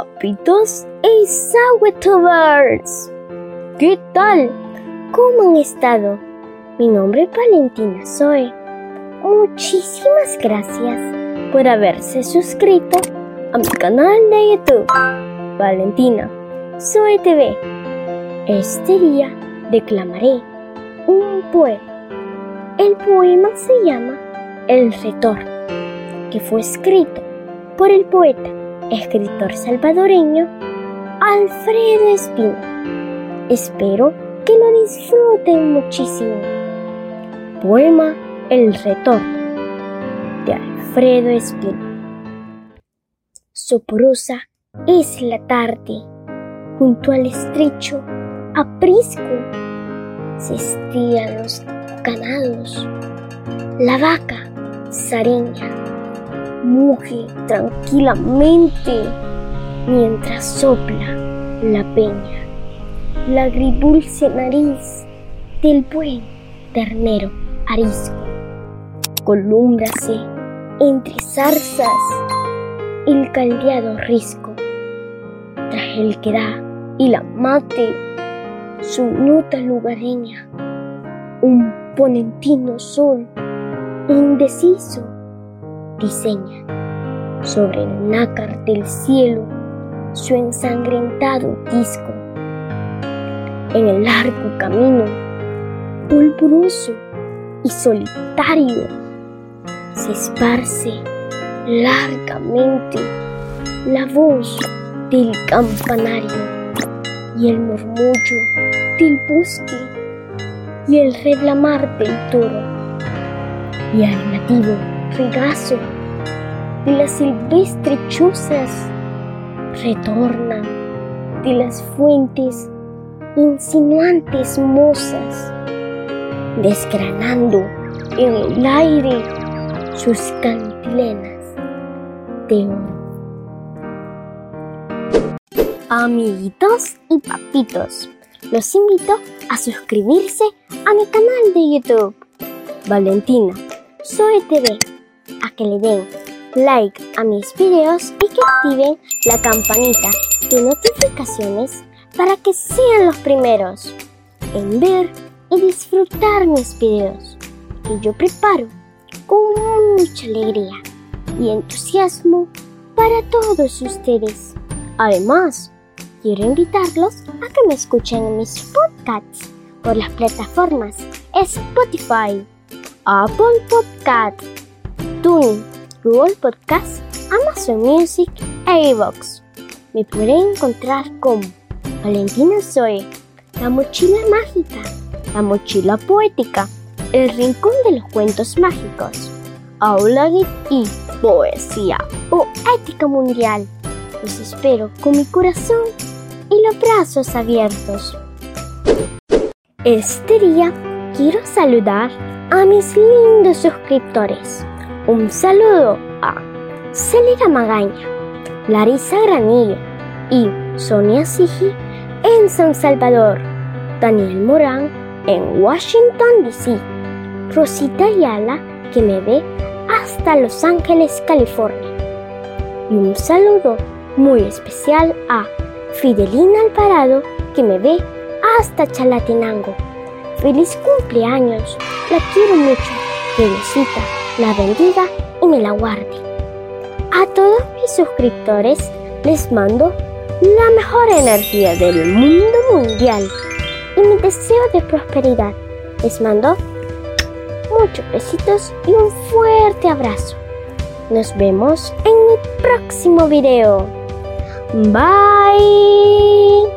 Papitos y Sawetubers. ¿Qué tal? ¿Cómo han estado? Mi nombre es Valentina Zoe. Muchísimas gracias por haberse suscrito a mi canal de YouTube, Valentina Zoe TV. Este día declamaré un poema. El poema se llama El Retorno, que fue escrito por el poeta, escritor salvadoreño Alfredo Espino. Espero que lo disfruten muchísimo. Poema El Retorno de Alfredo Espino. Soporosa es la tarde junto al estrecho aprisco. Se estiran los ganados. La vaca sareña muge tranquilamente mientras sopla la peña, la agridulce nariz del buen ternero arisco. Colúmbrase entre zarzas el caldeado risco, tras el que da y la mate su nota lugareña, un ponentino sol indeciso diseña sobre el nácar del cielo su ensangrentado disco. En el largo camino, pulpuroso y solitario, se esparce largamente la voz del campanario y el murmullo del bosque y el reclamar del toro y al nativo regazo de las silvestres chozas retornan de las fuentes insinuantes mozas, desgranando en el aire sus cantilenas de oro. Amiguitos y papitos, los invito a suscribirse a mi canal de YouTube, Valentina Soy TV a que le den like a mis videos y que activen la campanita de notificaciones para que sean los primeros en ver y disfrutar mis videos que yo preparo con mucha alegría y entusiasmo para todos ustedes. Además, quiero invitarlos a que me escuchen en mis podcasts por las plataformas Spotify, Apple Podcasts, TuneIn, Google Podcast, Amazon Music e iVoox. Me pueden encontrar como Valentina Zoe, La Mochila Mágica, La Mochila Poética, El Rincón de los Cuentos Mágicos, Aula y Poesía Poética Mundial. Los espero con mi corazón y los brazos abiertos. Este día quiero saludar a mis lindos suscriptores. Un saludo a Celera Magaña, Larisa Granillo y Sonia Sigi en San Salvador, Daniel Morán en Washington, D.C., Rosita Ayala que me ve hasta Los Ángeles, California. Y un saludo muy especial a Fidelina Alvarado que me ve hasta Chalatenango. Feliz cumpleaños, la quiero mucho. Felicita, la bendiga y me la guarde. A todos mis suscriptores les mando la mejor energía del mundo mundial y mi deseo de prosperidad. Les mando muchos besitos y un fuerte abrazo. Nos vemos en mi próximo video. Bye.